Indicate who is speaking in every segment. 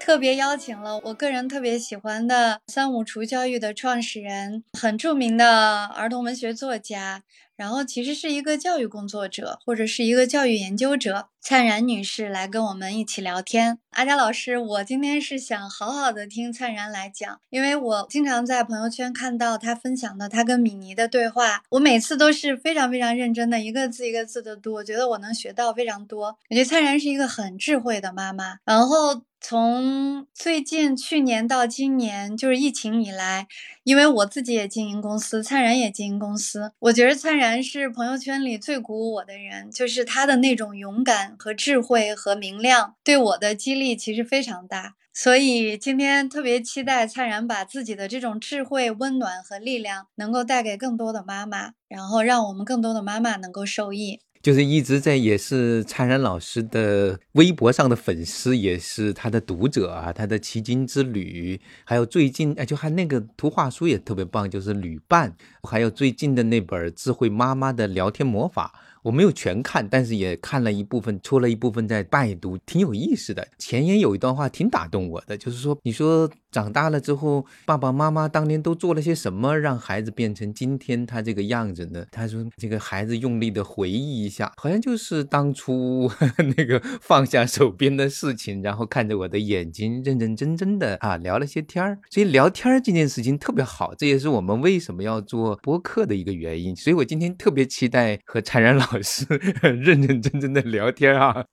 Speaker 1: 特别邀请了我个人特别喜欢的三五厨教育的创始人，很著名的儿童文学作家。然后其实是一个教育工作者，或者是一个教育研究者，灿然女士来跟我们一起聊天。阿佳老师，我今天是想好好的听灿然来讲，因为我经常在朋友圈看到她分享的她跟米妮的对话，我每次都是非常非常认真的，一个字一个字的读，我觉得我能学到非常多。我觉得灿然是一个很智慧的妈妈。然后从最近去年到今年，就是疫情以来，因为我自己也经营公司，灿然也经营公司，我觉得灿然。是朋友圈里最鼓舞我的人，就是他的那种勇敢和智慧和明亮，对我的激励其实非常大。所以今天特别期待灿然把自己的这种智慧、温暖和力量，能够带给更多的妈妈，然后让我们更多的妈妈能够受益。
Speaker 2: 就是一直在也是灿然老师的微博上的粉丝，也是他的读者啊，他的奇经之旅，还有最近哎，就还那个图画书也特别棒，就是旅伴，还有最近的那本智慧妈妈的聊天魔法。我没有全看，但是也看了一部分，出了一部分在拜读，挺有意思的。前言有一段话挺打动我的，就是说，你说长大了之后，爸爸妈妈当年都做了些什么，让孩子变成今天他这个样子呢？他说，这个孩子用力的回忆一下，好像就是当初 那个放下手边的事情，然后看着我的眼睛，认认真真的啊聊了些天儿。所以聊天这件事情特别好，这也是我们为什么要做播客的一个原因。所以我今天特别期待和灿然老。老师 认认真真的聊天啊！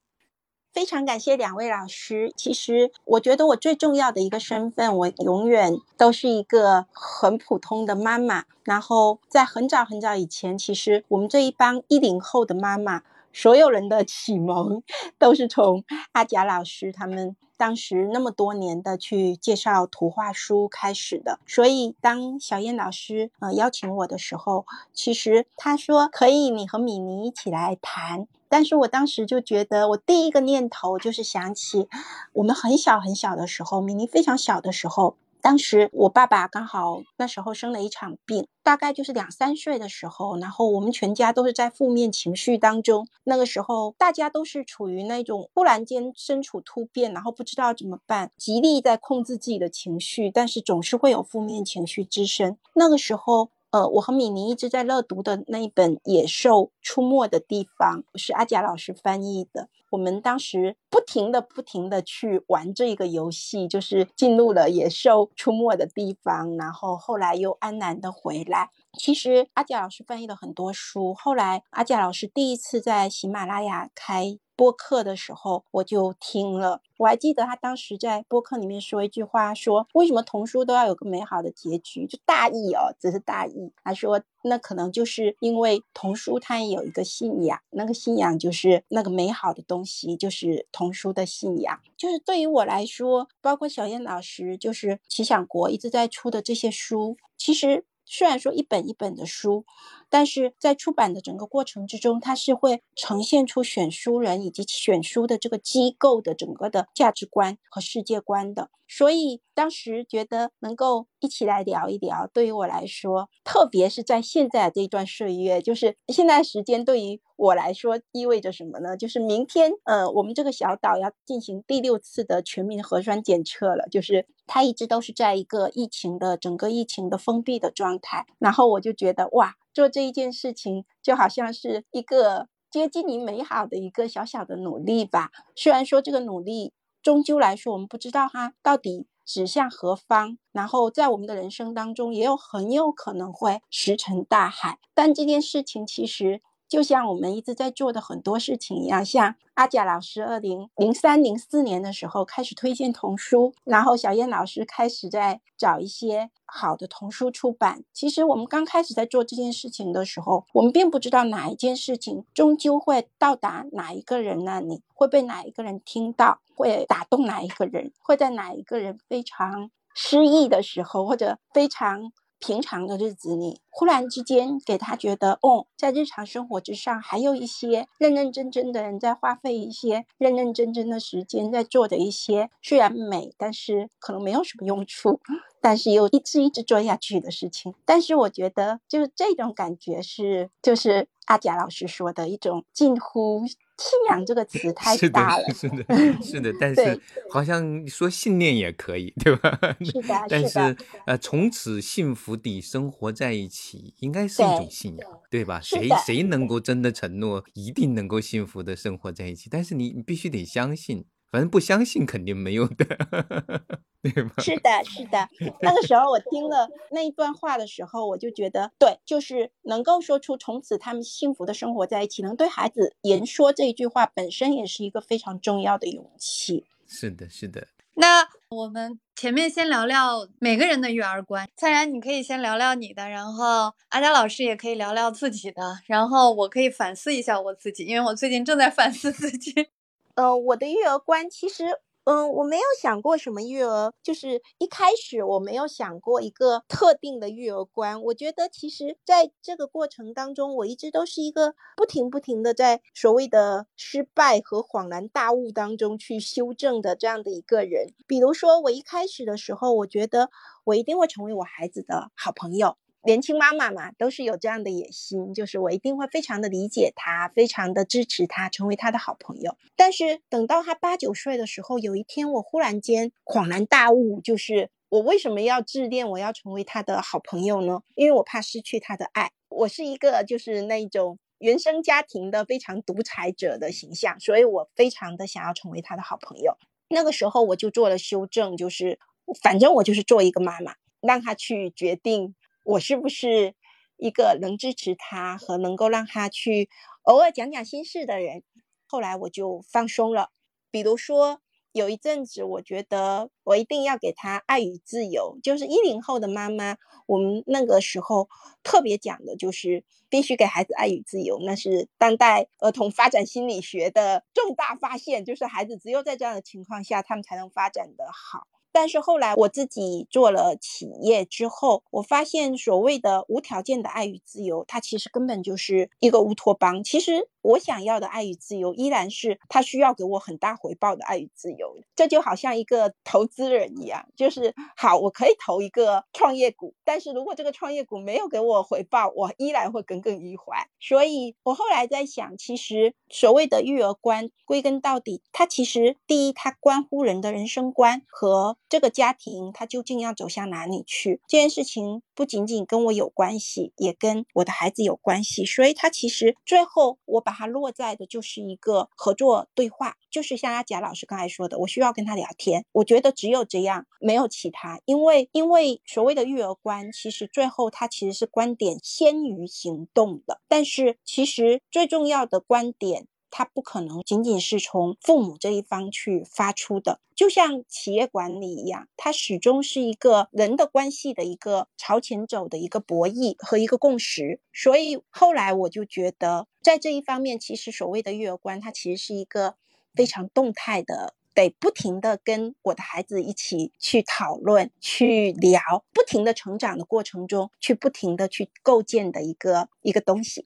Speaker 3: 非常感谢两位老师。其实我觉得我最重要的一个身份，我永远都是一个很普通的妈妈。然后在很早很早以前，其实我们这一帮一零后的妈妈，所有人的启蒙 都是从阿贾老师他们。当时那么多年的去介绍图画书开始的，所以当小燕老师呃邀请我的时候，其实他说可以你和米妮一起来谈，但是我当时就觉得我第一个念头就是想起我们很小很小的时候，米妮非常小的时候。当时我爸爸刚好那时候生了一场病，大概就是两三岁的时候，然后我们全家都是在负面情绪当中。那个时候大家都是处于那种忽然间身处突变，然后不知道怎么办，极力在控制自己的情绪，但是总是会有负面情绪滋生。那个时候。呃，我和米妮一直在乐读的那一本《野兽出没的地方》是阿贾老师翻译的。我们当时不停的、不停的去玩这个游戏，就是进入了野兽出没的地方，然后后来又安然的回来。其实阿贾老师翻译了很多书，后来阿贾老师第一次在喜马拉雅开。播客的时候，我就听了。我还记得他当时在播客里面说一句话，说为什么童书都要有个美好的结局？就大意哦，只是大意。他说，那可能就是因为童书它也有一个信仰，那个信仰就是那个美好的东西，就是童书的信仰。就是对于我来说，包括小燕老师，就是齐想国一直在出的这些书，其实。虽然说一本一本的书，但是在出版的整个过程之中，它是会呈现出选书人以及选书的这个机构的整个的价值观和世界观的。所以当时觉得能够一起来聊一聊，对于我来说，特别是在现在这一段岁月，就是现在时间对于我来说意味着什么呢？就是明天，呃，我们这个小岛要进行第六次的全民核酸检测了，就是它一直都是在一个疫情的整个疫情的封闭的状态。然后我就觉得，哇，做这一件事情就好像是一个接近于美好的一个小小的努力吧。虽然说这个努力。终究来说，我们不知道它到底指向何方。然后在我们的人生当中，也有很有可能会石沉大海。但这件事情其实。就像我们一直在做的很多事情一样，像阿贾老师二零零三零四年的时候开始推荐童书，然后小燕老师开始在找一些好的童书出版。其实我们刚开始在做这件事情的时候，我们并不知道哪一件事情终究会到达哪一个人那里，会被哪一个人听到，会打动哪一个人，会在哪一个人非常失意的时候，或者非常。平常的日子里，忽然之间给他觉得，哦，在日常生活之上，还有一些认认真真的人在花费一些认认真真的时间在做的一些虽然美，但是可能没有什么用处，但是又一直一直做下去的事情。但是我觉得，就是这种感觉是，就是阿贾老师说的一种近乎。信仰这个 词太大了，
Speaker 2: 是的，是的，但是好像说信念也可以，对吧？
Speaker 3: 是的，
Speaker 2: 但是呃，从此幸福地生活在一起，应该是一种信仰，对吧？谁谁能够真的承诺一定能够幸福的生活在一起？但是你你必须得相信。反正不相信肯定没有的，对吗？
Speaker 3: 是的，是的。那个时候我听了那一段话的时候，我就觉得，对，就是能够说出从此他们幸福的生活在一起，能对孩子言说这一句话本身也是一个非常重要的勇气。
Speaker 2: 是的，是的。
Speaker 1: 那我们前面先聊聊每个人的育儿观，蔡然你可以先聊聊你的，然后阿佳老师也可以聊聊自己的，然后我可以反思一下我自己，因为我最近正在反思自己。
Speaker 3: 呃，我的育儿观其实，嗯，我没有想过什么育儿，就是一开始我没有想过一个特定的育儿观。我觉得其实在这个过程当中，我一直都是一个不停不停的在所谓的失败和恍然大悟当中去修正的这样的一个人。比如说，我一开始的时候，我觉得我一定会成为我孩子的好朋友。年轻妈妈嘛，都是有这样的野心，就是我一定会非常的理解他，非常的支持他，成为他的好朋友。但是等到他八九岁的时候，有一天我忽然间恍然大悟，就是我为什么要自恋，我要成为他的好朋友呢？因为我怕失去他的爱。我是一个就是那种原生家庭的非常独裁者的形象，所以我非常的想要成为他的好朋友。那个时候我就做了修正，就是反正我就是做一个妈妈，让他去决定。我是不是一个能支持他和能够让他去偶尔讲讲心事的人？后来我就放松了。比如说，有一阵子，我觉得我一定要给他爱与自由。就是一零后的妈妈，我们那个时候特别讲的就是必须给孩子爱与自由，那是当代儿童发展心理学的重大发现。就是孩子只有在这样的情况下，他们才能发展的好。但是后来我自己做了企业之后，我发现所谓的无条件的爱与自由，它其实根本就是一个乌托邦。其实。我想要的爱与自由，依然是他需要给我很大回报的爱与自由。这就好像一个投资人一样，就是好，我可以投一个创业股，但是如果这个创业股没有给我回报，我依然会耿耿于怀。所以我后来在想，其实所谓的育儿观，归根到底，它其实第一，它关乎人的人生观和这个家庭，它究竟要走向哪里去。这件事情不仅仅跟我有关系，也跟我的孩子有关系。所以它其实最后我把。它落在的就是一个合作对话，就是像阿贾老师刚才说的，我需要跟他聊天。我觉得只有这样，没有其他。因为因为所谓的育儿观，其实最后它其实是观点先于行动的。但是其实最重要的观点。它不可能仅仅是从父母这一方去发出的，就像企业管理一样，它始终是一个人的关系的一个朝前走的一个博弈和一个共识。所以后来我就觉得，在这一方面，其实所谓的育儿观，它其实是一个非常动态的，得不停的跟我的孩子一起去讨论、去聊，不停的成长的过程中，去不停的去构建的一个一个东西。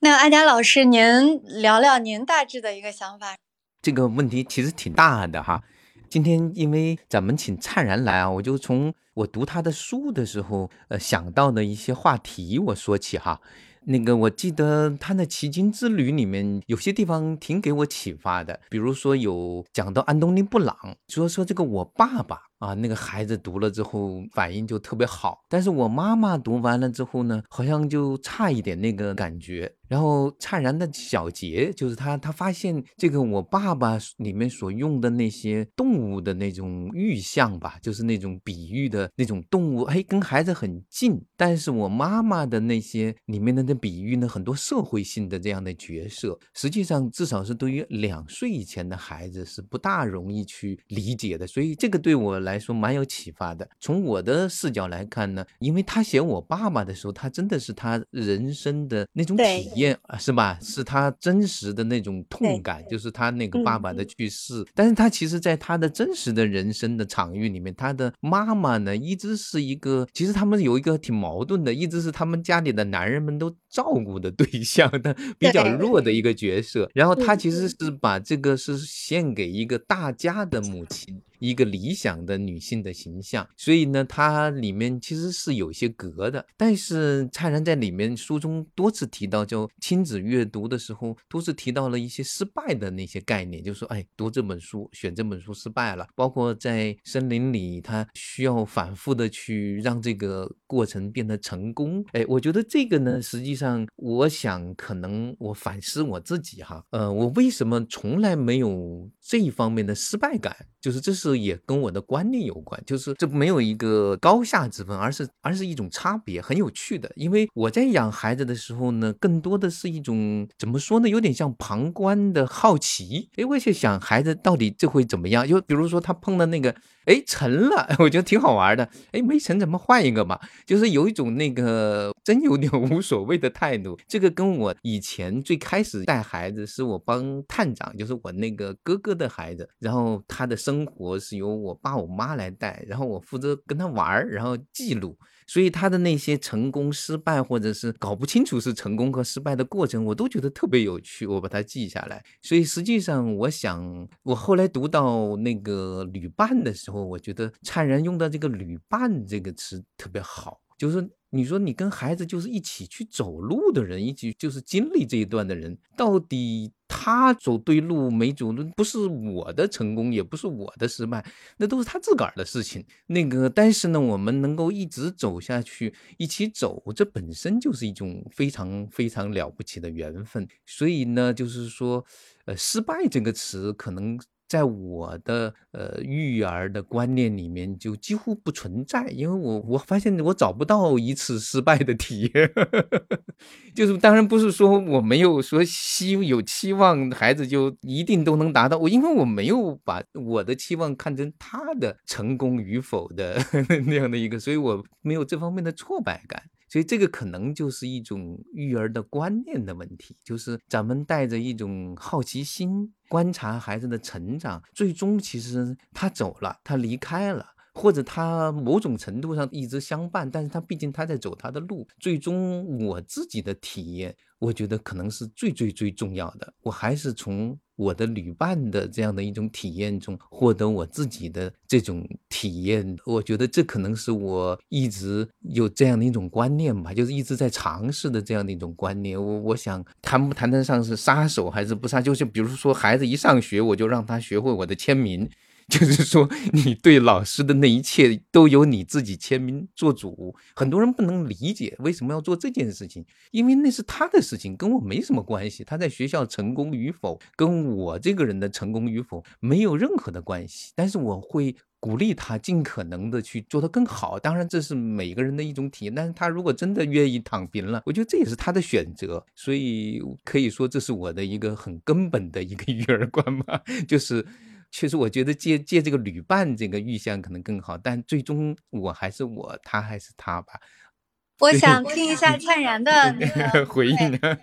Speaker 1: 那阿佳老师，您聊聊您大致的一个想法。
Speaker 2: 这个问题其实挺大的哈。今天因为咱们请灿然来啊，我就从我读他的书的时候，呃，想到的一些话题我说起哈。那个我记得他的奇经之旅里面有些地方挺给我启发的，比如说有讲到安东尼布朗，说说这个我爸爸。啊，那个孩子读了之后反应就特别好，但是我妈妈读完了之后呢，好像就差一点那个感觉。然后灿然的小杰就是他，他发现这个我爸爸里面所用的那些动物的那种寓象吧，就是那种比喻的那种动物，哎，跟孩子很近。但是我妈妈的那些里面的那比喻呢，很多社会性的这样的角色，实际上至少是对于两岁以前的孩子是不大容易去理解的。所以这个对我。来说蛮有启发的。从我的视角来看呢，因为他写我爸爸的时候，他真的是他人生的那种体验，是吧？是他真实的那种痛感，就是他那个爸爸的去世。但是他其实，在他的真实的人生的场域里面，他的妈妈呢，一直是一个，其实他们有一个挺矛盾的，一直是他们家里的男人们都照顾的对象的，比较弱的一个角色。然后他其实是把这个是献给一个大家的母亲。一个理想的女性的形象，所以呢，它里面其实是有些格的。但是蔡然在里面书中多次提到，就亲子阅读的时候，都是提到了一些失败的那些概念，就说，哎，读这本书，选这本书失败了。包括在森林里，他需要反复的去让这个过程变得成功。哎，我觉得这个呢，实际上，我想可能我反思我自己哈，呃，我为什么从来没有这一方面的失败感？就是这是也跟我的观念有关，就是这没有一个高下之分，而是而是一种差别，很有趣的。因为我在养孩子的时候呢，更多的是一种怎么说呢，有点像旁观的好奇。哎，我去想孩子到底这会怎么样？就比如说他碰到那个。哎，沉了，我觉得挺好玩的。哎，没沉，怎么换一个嘛？就是有一种那个真有点无所谓的态度。这个跟我以前最开始带孩子，是我帮探长，就是我那个哥哥的孩子，然后他的生活是由我爸我妈来带，然后我负责跟他玩儿，然后记录。所以他的那些成功、失败，或者是搞不清楚是成功和失败的过程，我都觉得特别有趣，我把它记下来。所以实际上，我想，我后来读到那个旅伴的时候，我觉得灿然用的这个“旅伴”这个词特别好，就是。你说你跟孩子就是一起去走路的人，一起就是经历这一段的人，到底他走对路没走路，不是我的成功，也不是我的失败，那都是他自个儿的事情。那个，但是呢，我们能够一直走下去，一起走，这本身就是一种非常非常了不起的缘分。所以呢，就是说，呃，失败这个词可能。在我的呃育儿的观念里面，就几乎不存在，因为我我发现我找不到一次失败的体验，就是当然不是说我没有说希有期望孩子就一定都能达到我，因为我没有把我的期望看成他的成功与否的 那样的一个，所以我没有这方面的挫败感。所以这个可能就是一种育儿的观念的问题，就是咱们带着一种好奇心观察孩子的成长，最终其实他走了，他离开了。或者他某种程度上一直相伴，但是他毕竟他在走他的路。最终我自己的体验，我觉得可能是最最最重要的。我还是从我的旅伴的这样的一种体验中获得我自己的这种体验。我觉得这可能是我一直有这样的一种观念吧，就是一直在尝试的这样的一种观念。我我想谈不谈得上是杀手还是不杀，就是比如说孩子一上学，我就让他学会我的签名。就是说，你对老师的那一切都由你自己签名做主。很多人不能理解为什么要做这件事情，因为那是他的事情，跟我没什么关系。他在学校成功与否，跟我这个人的成功与否没有任何的关系。但是我会鼓励他尽可能的去做得更好。当然，这是每个人的一种体验。但是他如果真的愿意躺平了，我觉得这也是他的选择。所以可以说，这是我的一个很根本的一个 育儿观吧，就是。确实，我觉得借借这个旅伴这个意象可能更好，但最终我还是我，他还是他吧。
Speaker 1: 我想听一下灿然的那个
Speaker 2: 回应。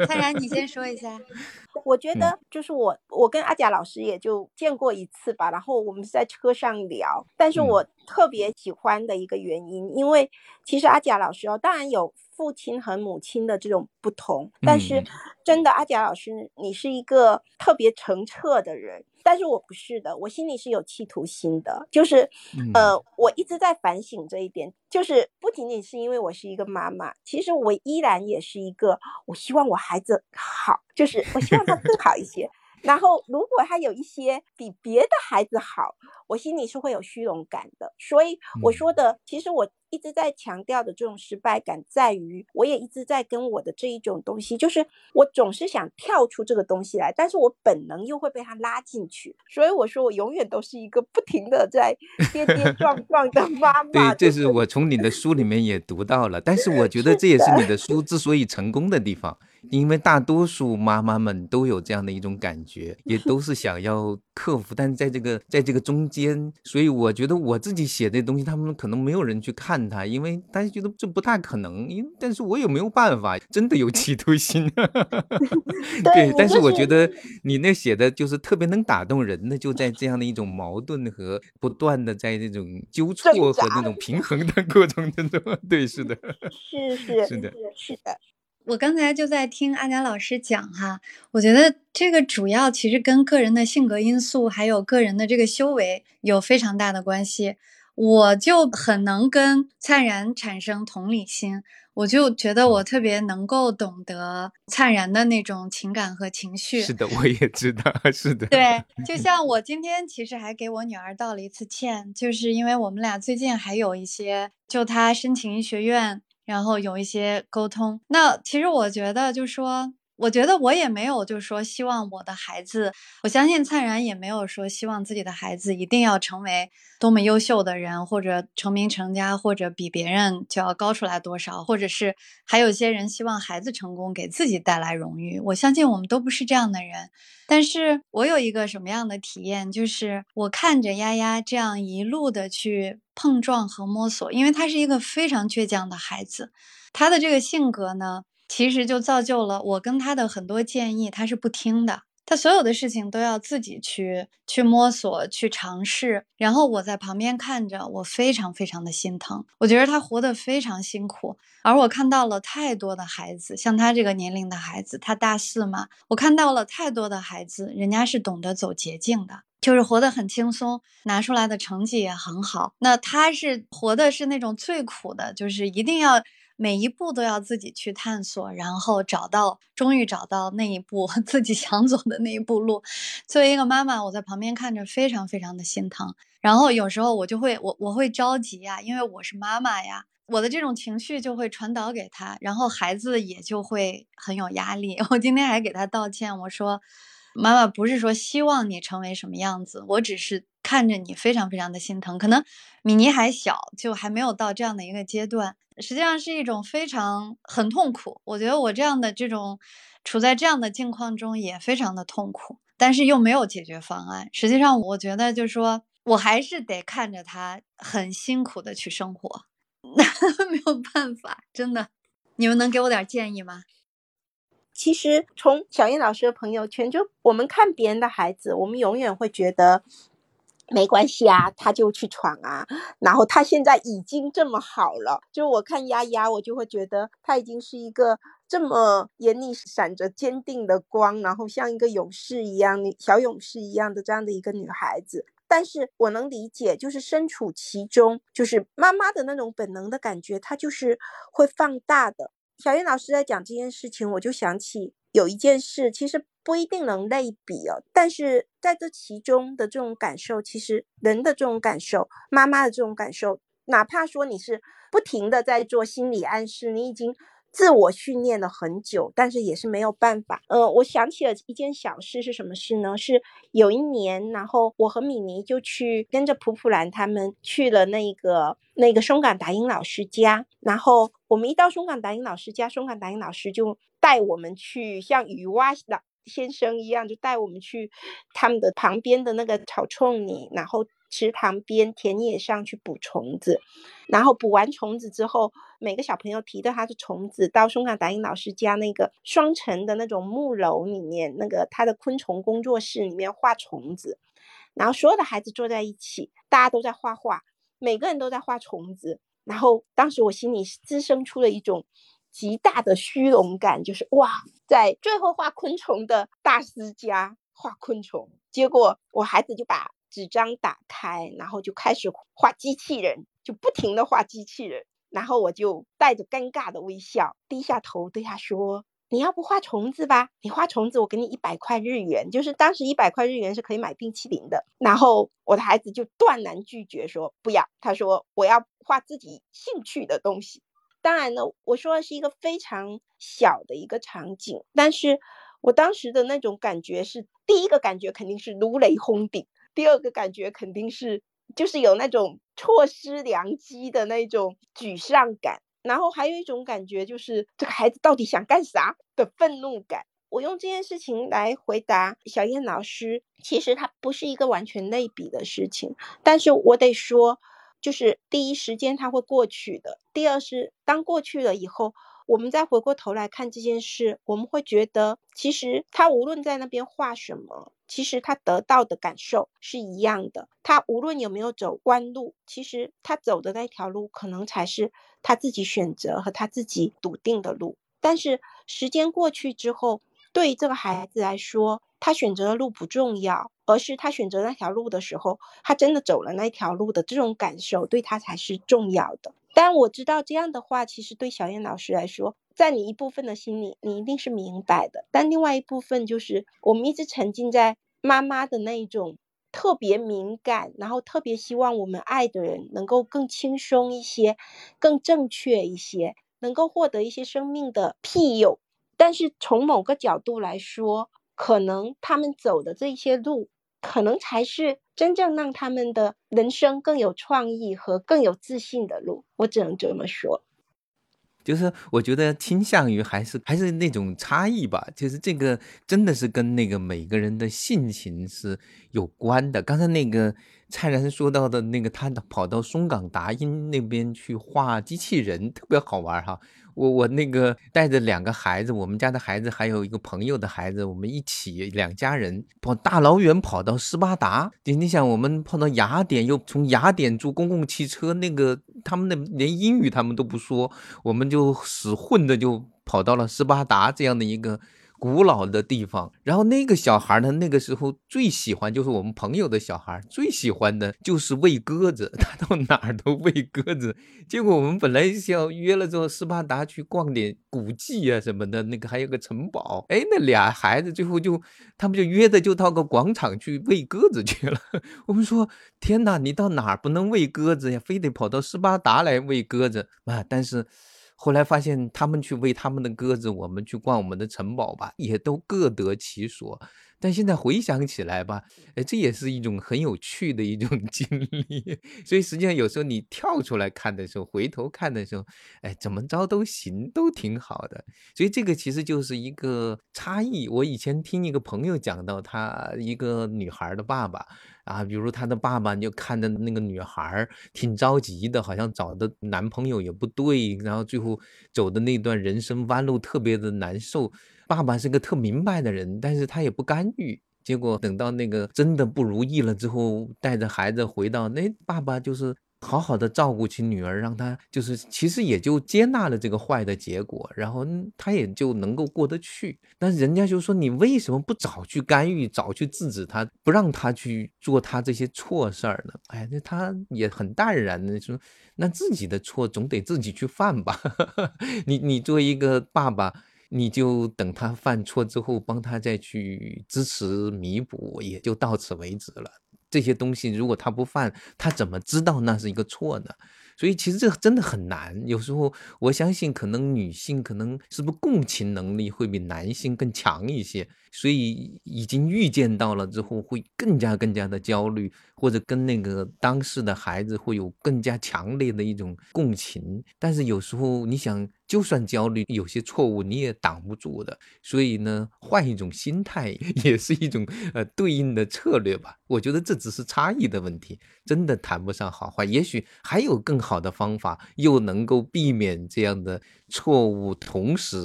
Speaker 1: 灿然，你先说一下。
Speaker 3: 我觉得就是我，我跟阿贾老师也就见过一次吧，然后我们在车上聊。但是我特别喜欢的一个原因，因为其实阿贾老师哦，当然有。父亲和母亲的这种不同，但是真的，阿贾老师，你是一个特别澄澈的人，但是我不是的，我心里是有企图心的，就是呃，我一直在反省这一点，就是不仅仅是因为我是一个妈妈，其实我依然也是一个，我希望我孩子好，就是我希望他更好一些。然后，如果他有一些比别的孩子好，我心里是会有虚荣感的。所以我说的，其实我一直在强调的这种失败感，在于我也一直在跟我的这一种东西，就是我总是想跳出这个东西来，但是我本能又会被它拉进去。所以我说，我永远都是一个不停的在跌跌 撞撞的妈
Speaker 2: 妈。对，这是我从你的书里面也读到了，但是我觉得这也是你的书之所以成功的地方。因为大多数妈妈们都有这样的一种感觉，也都是想要克服，但是在这个在这个中间，所以我觉得我自己写的东西，他们可能没有人去看它，因为大家觉得这不大可能，因但是我也没有办法，真的有企图心。对，但是我觉得你那写的就是特别能打动人的，就在这样的一种矛盾和不断的在这种纠错和那种平衡的 过程当中，对，是的，
Speaker 3: 是是
Speaker 2: 是的，
Speaker 3: 是的。
Speaker 1: 我刚才就在听阿佳老师讲哈，我觉得这个主要其实跟个人的性格因素，还有个人的这个修为有非常大的关系。我就很能跟灿然产生同理心，我就觉得我特别能够懂得灿然的那种情感和情绪。
Speaker 2: 是的，我也知道，是的。
Speaker 1: 对，就像我今天其实还给我女儿道了一次歉，就是因为我们俩最近还有一些，就她申请医学院。然后有一些沟通，那其实我觉得，就说，我觉得我也没有，就是说，希望我的孩子，我相信灿然也没有说希望自己的孩子一定要成为多么优秀的人，或者成名成家，或者比别人就要高出来多少，或者是还有些人希望孩子成功给自己带来荣誉。我相信我们都不是这样的人。但是我有一个什么样的体验，就是我看着丫丫这样一路的去碰撞和摸索，因为他是一个非常倔强的孩子，他的这个性格呢，其实就造就了我跟他的很多建议，他是不听的。他所有的事情都要自己去去摸索、去尝试，然后我在旁边看着，我非常非常的心疼。我觉得他活得非常辛苦，而我看到了太多的孩子，像他这个年龄的孩子，他大四嘛，我看到了太多的孩子，人家是懂得走捷径的，就是活得很轻松，拿出来的成绩也很好。那他是活的是那种最苦的，就是一定要。每一步都要自己去探索，然后找到，终于找到那一步 自己想走的那一步路。作为一个妈妈，我在旁边看着非常非常的心疼。然后有时候我就会，我我会着急呀，因为我是妈妈呀，我的这种情绪就会传导给他，然后孩子也就会很有压力。我今天还给他道歉，我说，妈妈不是说希望你成为什么样子，我只是看着你非常非常的心疼。可能米妮还小，就还没有到这样的一个阶段。实际上是一种非常很痛苦，我觉得我这样的这种处在这样的境况中也非常的痛苦，但是又没有解决方案。实际上，我觉得就是说我还是得看着他很辛苦的去生活，没有办法，真的。你们能给我点建议吗？
Speaker 3: 其实从小燕老师的朋友圈，就我们看别人的孩子，我们永远会觉得。没关系啊，他就去闯啊。然后他现在已经这么好了，就我看丫丫，我就会觉得她已经是一个这么眼里闪着坚定的光，然后像一个勇士一样，小勇士一样的这样的一个女孩子。但是我能理解，就是身处其中，就是妈妈的那种本能的感觉，她就是会放大的。小燕老师在讲这件事情，我就想起有一件事，其实。不一定能类比哦，但是在这其中的这种感受，其实人的这种感受，妈妈的这种感受，哪怕说你是不停的在做心理暗示，你已经自我训练了很久，但是也是没有办法。呃，我想起了一件小事，是什么事呢？是有一年，然后我和米妮就去跟着普普兰他们去了那个那个松岗达英老师家，然后我们一到松岗达英老师家，松岗达英老师就带我们去像雨蛙老。先生一样，就带我们去他们的旁边的那个草丛里，然后池塘边、田野上去捕虫子。然后捕完虫子之后，每个小朋友提着他的虫子到松岗达英老师家那个双层的那种木楼里面，那个他的昆虫工作室里面画虫子。然后所有的孩子坐在一起，大家都在画画，每个人都在画虫子。然后当时我心里滋生出了一种。极大的虚荣感，就是哇，在最后画昆虫的大师家画昆虫，结果我孩子就把纸张打开，然后就开始画机器人，就不停的画机器人，然后我就带着尴尬的微笑，低下头对他说：“你要不画虫子吧？你画虫子，我给你一百块日元，就是当时一百块日元是可以买冰淇淋的。”然后我的孩子就断然拒绝说：“不要。”他说：“我要画自己兴趣的东西。”当然呢，我说的是一个非常小的一个场景，但是我当时的那种感觉是，第一个感觉肯定是如雷轰顶，第二个感觉肯定是就是有那种错失良机的那种沮丧感。然后还有一种感觉就是这个孩子到底想干啥的愤怒感。我用这件事情来回答小燕老师，其实它不是一个完全类比的事情，但是我得说，就是第一时间它会过去的，第二是当过去了以后，我们再回过头来看这件事，我们会觉得，其实他无论在那边画什么，其实他得到的感受是一样的。他无论有没有走弯路，其实他走的那条路，可能才是他自己选择和他自己笃定的路。但是时间过去之后，对于这个孩子来说，他选择的路不重要，而是他选择那条路的时候，他真的走了那条路的这种感受，对他才是重要的。但我知道这样的话，其实对小燕老师来说，在你一部分的心里，你一定是明白的。但另外一部分就是，我们一直沉浸在妈妈的那一种特别敏感，然后特别希望我们爱的人能够更轻松一些，更正确一些，能够获得一些生命的庇佑。但是从某个角度来说，可能他们走的这些路，可能才是真正让他们的人生更有创意和更有自信的路。我只能这么说。
Speaker 2: 就是我觉得倾向于还是还是那种差异吧。就是这个真的是跟那个每个人的性情是有关的。刚才那个蔡然说到的那个，他跑到松岗达音那边去画机器人，特别好玩哈。我我那个带着两个孩子，我们家的孩子还有一个朋友的孩子，我们一起两家人跑大老远跑到斯巴达。你你想，我们跑到雅典，又从雅典坐公共汽车，那个他们那连英语他们都不说，我们就死混的就跑到了斯巴达这样的一个。古老的地方，然后那个小孩呢，那个时候最喜欢就是我们朋友的小孩，最喜欢的就是喂鸽子，他到哪儿都喂鸽子。结果我们本来是要约了之后斯巴达去逛点古迹啊什么的，那个还有个城堡。哎，那俩孩子最后就他们就约的就到个广场去喂鸽子去了。我们说天哪，你到哪儿不能喂鸽子呀？非得跑到斯巴达来喂鸽子啊？但是。后来发现，他们去喂他们的鸽子，我们去逛我们的城堡吧，也都各得其所。但现在回想起来吧，哎，这也是一种很有趣的一种 经历。所以实际上有时候你跳出来看的时候，回头看的时候，哎，怎么着都行，都挺好的。所以这个其实就是一个差异。我以前听一个朋友讲到，他一个女孩的爸爸啊，比如他的爸爸就看着那个女孩挺着急的，好像找的男朋友也不对，然后最后走的那段人生弯路特别的难受。爸爸是个特明白的人，但是他也不干预。结果等到那个真的不如意了之后，带着孩子回到那，爸爸就是好好的照顾起女儿，让她就是其实也就接纳了这个坏的结果，然后他也就能够过得去。但是人家就说你为什么不早去干预，早去制止他，不让他去做他这些错事儿呢？哎，那他也很淡然的说，那自己的错总得自己去犯吧。你你作为一个爸爸。你就等他犯错之后，帮他再去支持弥补，也就到此为止了。这些东西如果他不犯，他怎么知道那是一个错呢？所以其实这真的很难。有时候我相信，可能女性可能是不是共情能力会比男性更强一些，所以已经预见到了之后，会更加更加的焦虑，或者跟那个当事的孩子会有更加强烈的一种共情。但是有时候你想。就算焦虑，有些错误你也挡不住的。所以呢，换一种心态也是一种呃对应的策略吧。我觉得这只是差异的问题，真的谈不上好坏。也许还有更好的方法，又能够避免这样的错误，同时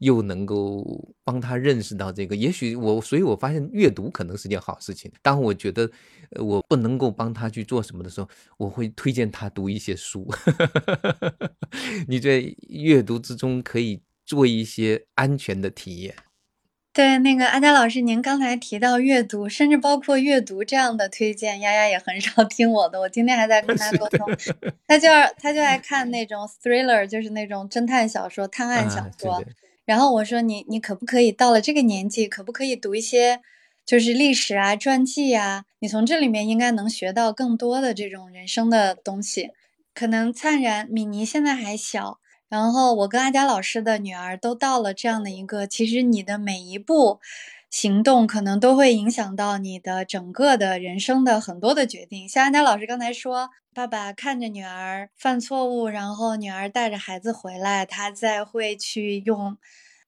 Speaker 2: 又能够帮他认识到这个。也许我，所以我发现阅读可能是件好事情。当我觉得我不能够帮他去做什么的时候，我会推荐他读一些书。你在阅。读之中可以做一些安全的体验。
Speaker 1: 对，那个阿佳老师，您刚才提到阅读，甚至包括阅读这样的推荐，丫丫也很少 听我的。我今天还在跟他沟通，他就他就爱看那种 thriller，就是那种侦探小说、探案小说。然后我说你你可不可以到了这个年纪，可不可以读一些就是历史啊、传记啊？你从这里面应该能学到更多的这种人生的东西。可能灿然、米妮现在还小。然后我跟阿佳老师的女儿都到了这样的一个，其实你的每一步，行动，可能都会影响到你的整个的人生的很多的决定。像安佳老师刚才说，爸爸看着女儿犯错误，然后女儿带着孩子回来，他再会去用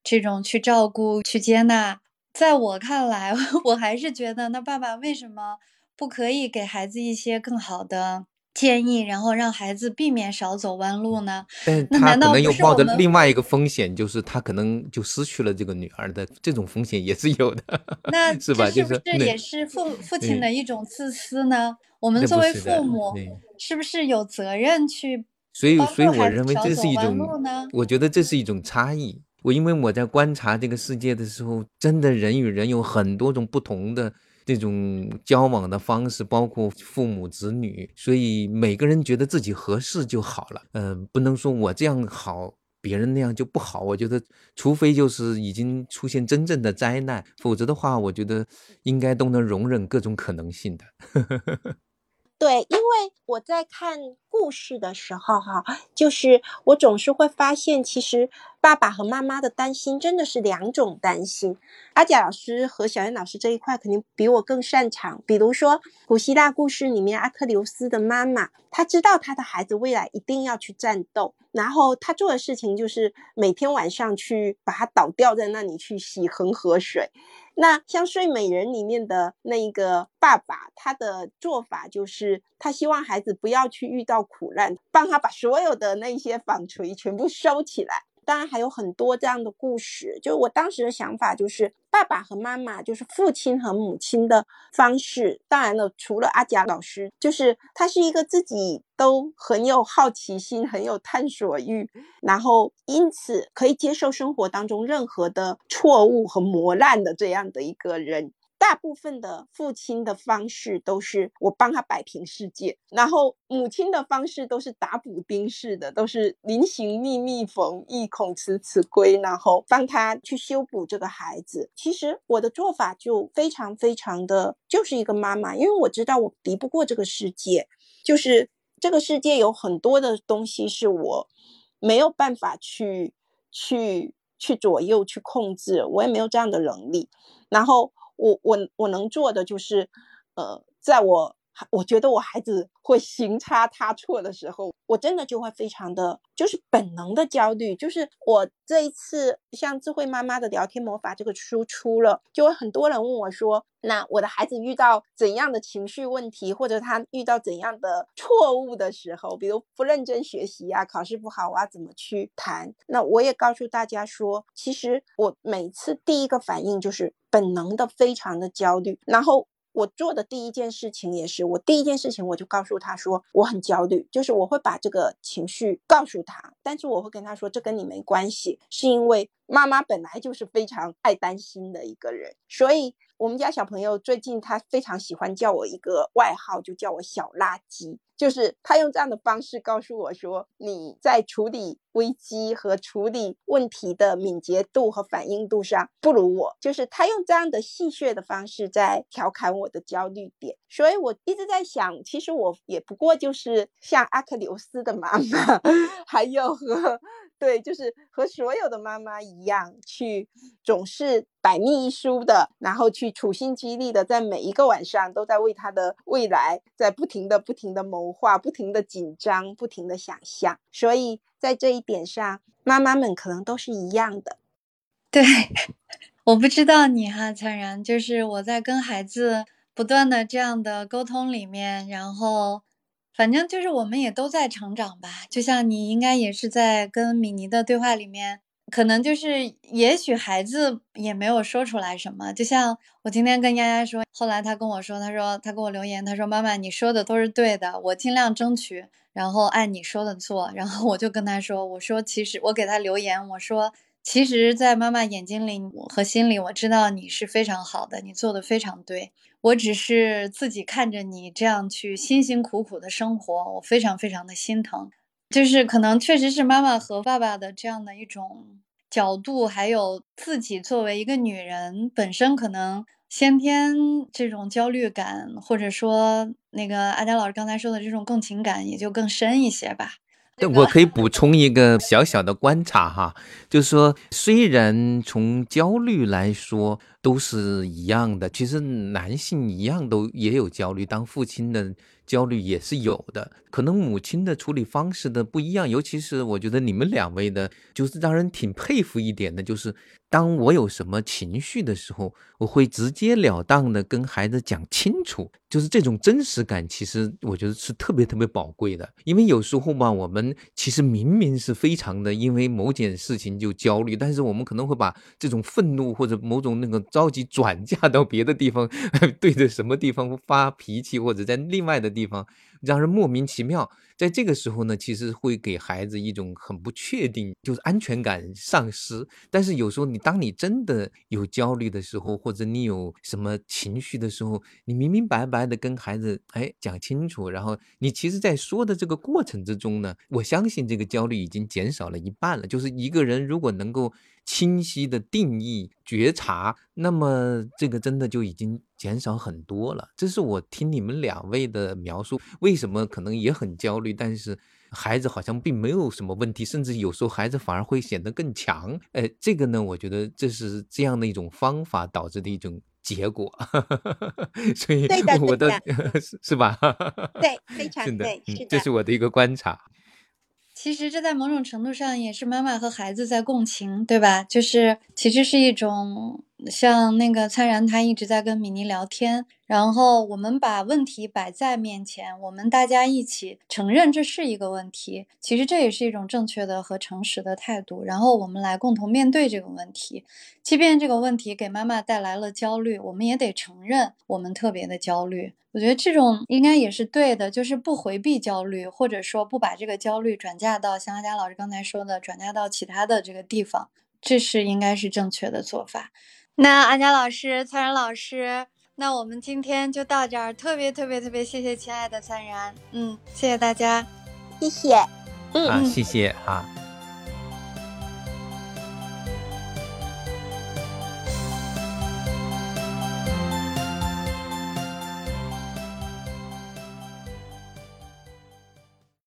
Speaker 1: 这种去照顾、去接纳。在我看来，我还是觉得，那爸爸为什么不可以给孩子一些更好的？建议，然后让孩子避免少走弯路呢？
Speaker 2: 但他可能又冒着另外一个风险，就是他可能就失去了这个女儿的这种风险也是有的。
Speaker 1: 那
Speaker 2: 是吧？
Speaker 1: 是
Speaker 2: 不是
Speaker 1: 也是父父亲的一种自私呢？我们作为父母，是不是有责任去？
Speaker 2: 所以，所以我认为这是一种，我觉得这是一种差异。我因为我在观察这个世界的时候，真的人与人有很多种不同的。这种交往的方式，包括父母子女，所以每个人觉得自己合适就好了。嗯，不能说我这样好，别人那样就不好。我觉得，除非就是已经出现真正的灾难，否则的话，我觉得应该都能容忍各种可能性的。
Speaker 3: 对，因为我在看故事的时候，哈，就是我总是会发现，其实爸爸和妈妈的担心真的是两种担心。阿贾老师和小燕老师这一块肯定比我更擅长。比如说，古希腊故事里面，阿克琉斯的妈妈，她知道她的孩子未来一定要去战斗，然后她做的事情就是每天晚上去把他倒吊在那里去洗恒河水。那像《睡美人》里面的那一个爸爸，他的做法就是他希望孩子不要去遇到苦难，帮他把所有的那些纺锤全部收起来。当然还有很多这样的故事，就我当时的想法就是，爸爸和妈妈就是父亲和母亲的方式。当然了，除了阿贾老师，就是他是一个自己都很有好奇心、很有探索欲，然后因此可以接受生活当中任何的错误和磨难的这样的一个人。大部分的父亲的方式都是我帮他摆平世界，然后母亲的方式都是打补丁式的，都是临行密密缝，意恐迟迟归，然后帮他去修补这个孩子。其实我的做法就非常非常的就是一个妈妈，因为我知道我敌不过这个世界，就是这个世界有很多的东西是我没有办法去去去左右去控制，我也没有这样的能力，然后。我我我能做的就是，呃，在我我觉得我孩子会行差踏错的时候，我真的就会非常的，就是本能的焦虑。就是我这一次像智慧妈妈的聊天魔法这个书出了，就会很多人问我说，那我的孩子遇到怎样的情绪问题，或者他遇到怎样的错误的时候，比如不认真学习啊，考试不好啊，怎么去谈？那我也告诉大家说，其实我每次第一个反应就是本能的非常的焦虑，然后。我做的第一件事情也是，我第一件事情我就告诉他说我很焦虑，就是我会把这个情绪告诉他，但是我会跟他说这跟你没关系，是因为妈妈本来就是非常爱担心的一个人，所以。我们家小朋友最近他非常喜欢叫我一个外号，就叫我小垃圾。就是他用这样的方式告诉我说，你在处理危机和处理问题的敏捷度和反应度上不如我。就是他用这样的戏谑的方式在调侃我的焦虑点。所以我一直在想，其实我也不过就是像阿克琉斯的妈妈，还有和。对，就是和所有的妈妈一样，去总是百密一疏的，然后去处心积虑的，在每一个晚上都在为他的未来在不停的、不停的谋划，不停的紧张，不停的想象。所以在这一点上，妈妈们可能都是一样的。
Speaker 1: 对，我不知道你哈，灿然，就是我在跟孩子不断的这样的沟通里面，然后。反正就是我们也都在成长吧，就像你应该也是在跟米妮的对话里面，可能就是也许孩子也没有说出来什么。就像我今天跟丫丫说，后来他跟我说，他说他给我留言，他说妈妈你说的都是对的，我尽量争取，然后按你说的做。然后我就跟他说，我说其实我给他留言，我说其实，在妈妈眼睛里和心里，我知道你是非常好的，你做的非常对。我只是自己看着你这样去辛辛苦苦的生活，我非常非常的心疼。就是可能确实是妈妈和爸爸的这样的一种角度，还有自己作为一个女人本身可能先天这种焦虑感，或者说那个阿佳老师刚才说的这种共情感也就更深一些吧。
Speaker 2: 我可以补充一个小小的观察哈，就是说，虽然从焦虑来说都是一样的，其实男性一样都也有焦虑，当父亲的。焦虑也是有的，可能母亲的处理方式的不一样，尤其是我觉得你们两位的，就是让人挺佩服一点的，就是当我有什么情绪的时候，我会直截了当的跟孩子讲清楚，就是这种真实感，其实我觉得是特别特别宝贵的。因为有时候吧，我们其实明明是非常的因为某件事情就焦虑，但是我们可能会把这种愤怒或者某种那个着急转嫁到别的地方，对着什么地方发脾气，或者在另外的。地方让人莫名其妙，在这个时候呢，其实会给孩子一种很不确定，就是安全感丧失。但是有时候你当你真的有焦虑的时候，或者你有什么情绪的时候，你明明白白的跟孩子哎讲清楚，然后你其实，在说的这个过程之中呢，我相信这个焦虑已经减少了一半了。就是一个人如果能够。清晰的定义、觉察，那么这个真的就已经减少很多了。这是我听你们两位的描述，为什么可能也很焦虑，但是孩子好像并没有什么问题，甚至有时候孩子反而会显得更强。哎，这个呢，我觉得这是这样的一种方法导致的一种结果。所以，我的 是是吧？
Speaker 3: 对，非 常对，是的，
Speaker 2: 这是我的一个观察。
Speaker 1: 其实这在某种程度上也是妈妈和孩子在共情，对吧？就是其实是一种像那个灿然，他一直在跟米妮聊天。然后我们把问题摆在面前，我们大家一起承认这是一个问题。其实这也是一种正确的和诚实的态度。然后我们来共同面对这个问题，即便这个问题给妈妈带来了焦虑，我们也得承认我们特别的焦虑。我觉得这种应该也是对的，就是不回避焦虑，或者说不把这个焦虑转嫁到像阿佳老师刚才说的，转嫁到其他的这个地方，这是应该是正确的做法。那安佳老师、灿然老师。那我们今天就到这儿，特别特别特别谢谢亲爱的灿然，嗯，谢谢大家，
Speaker 3: 谢谢，
Speaker 2: 嗯，谢谢哈。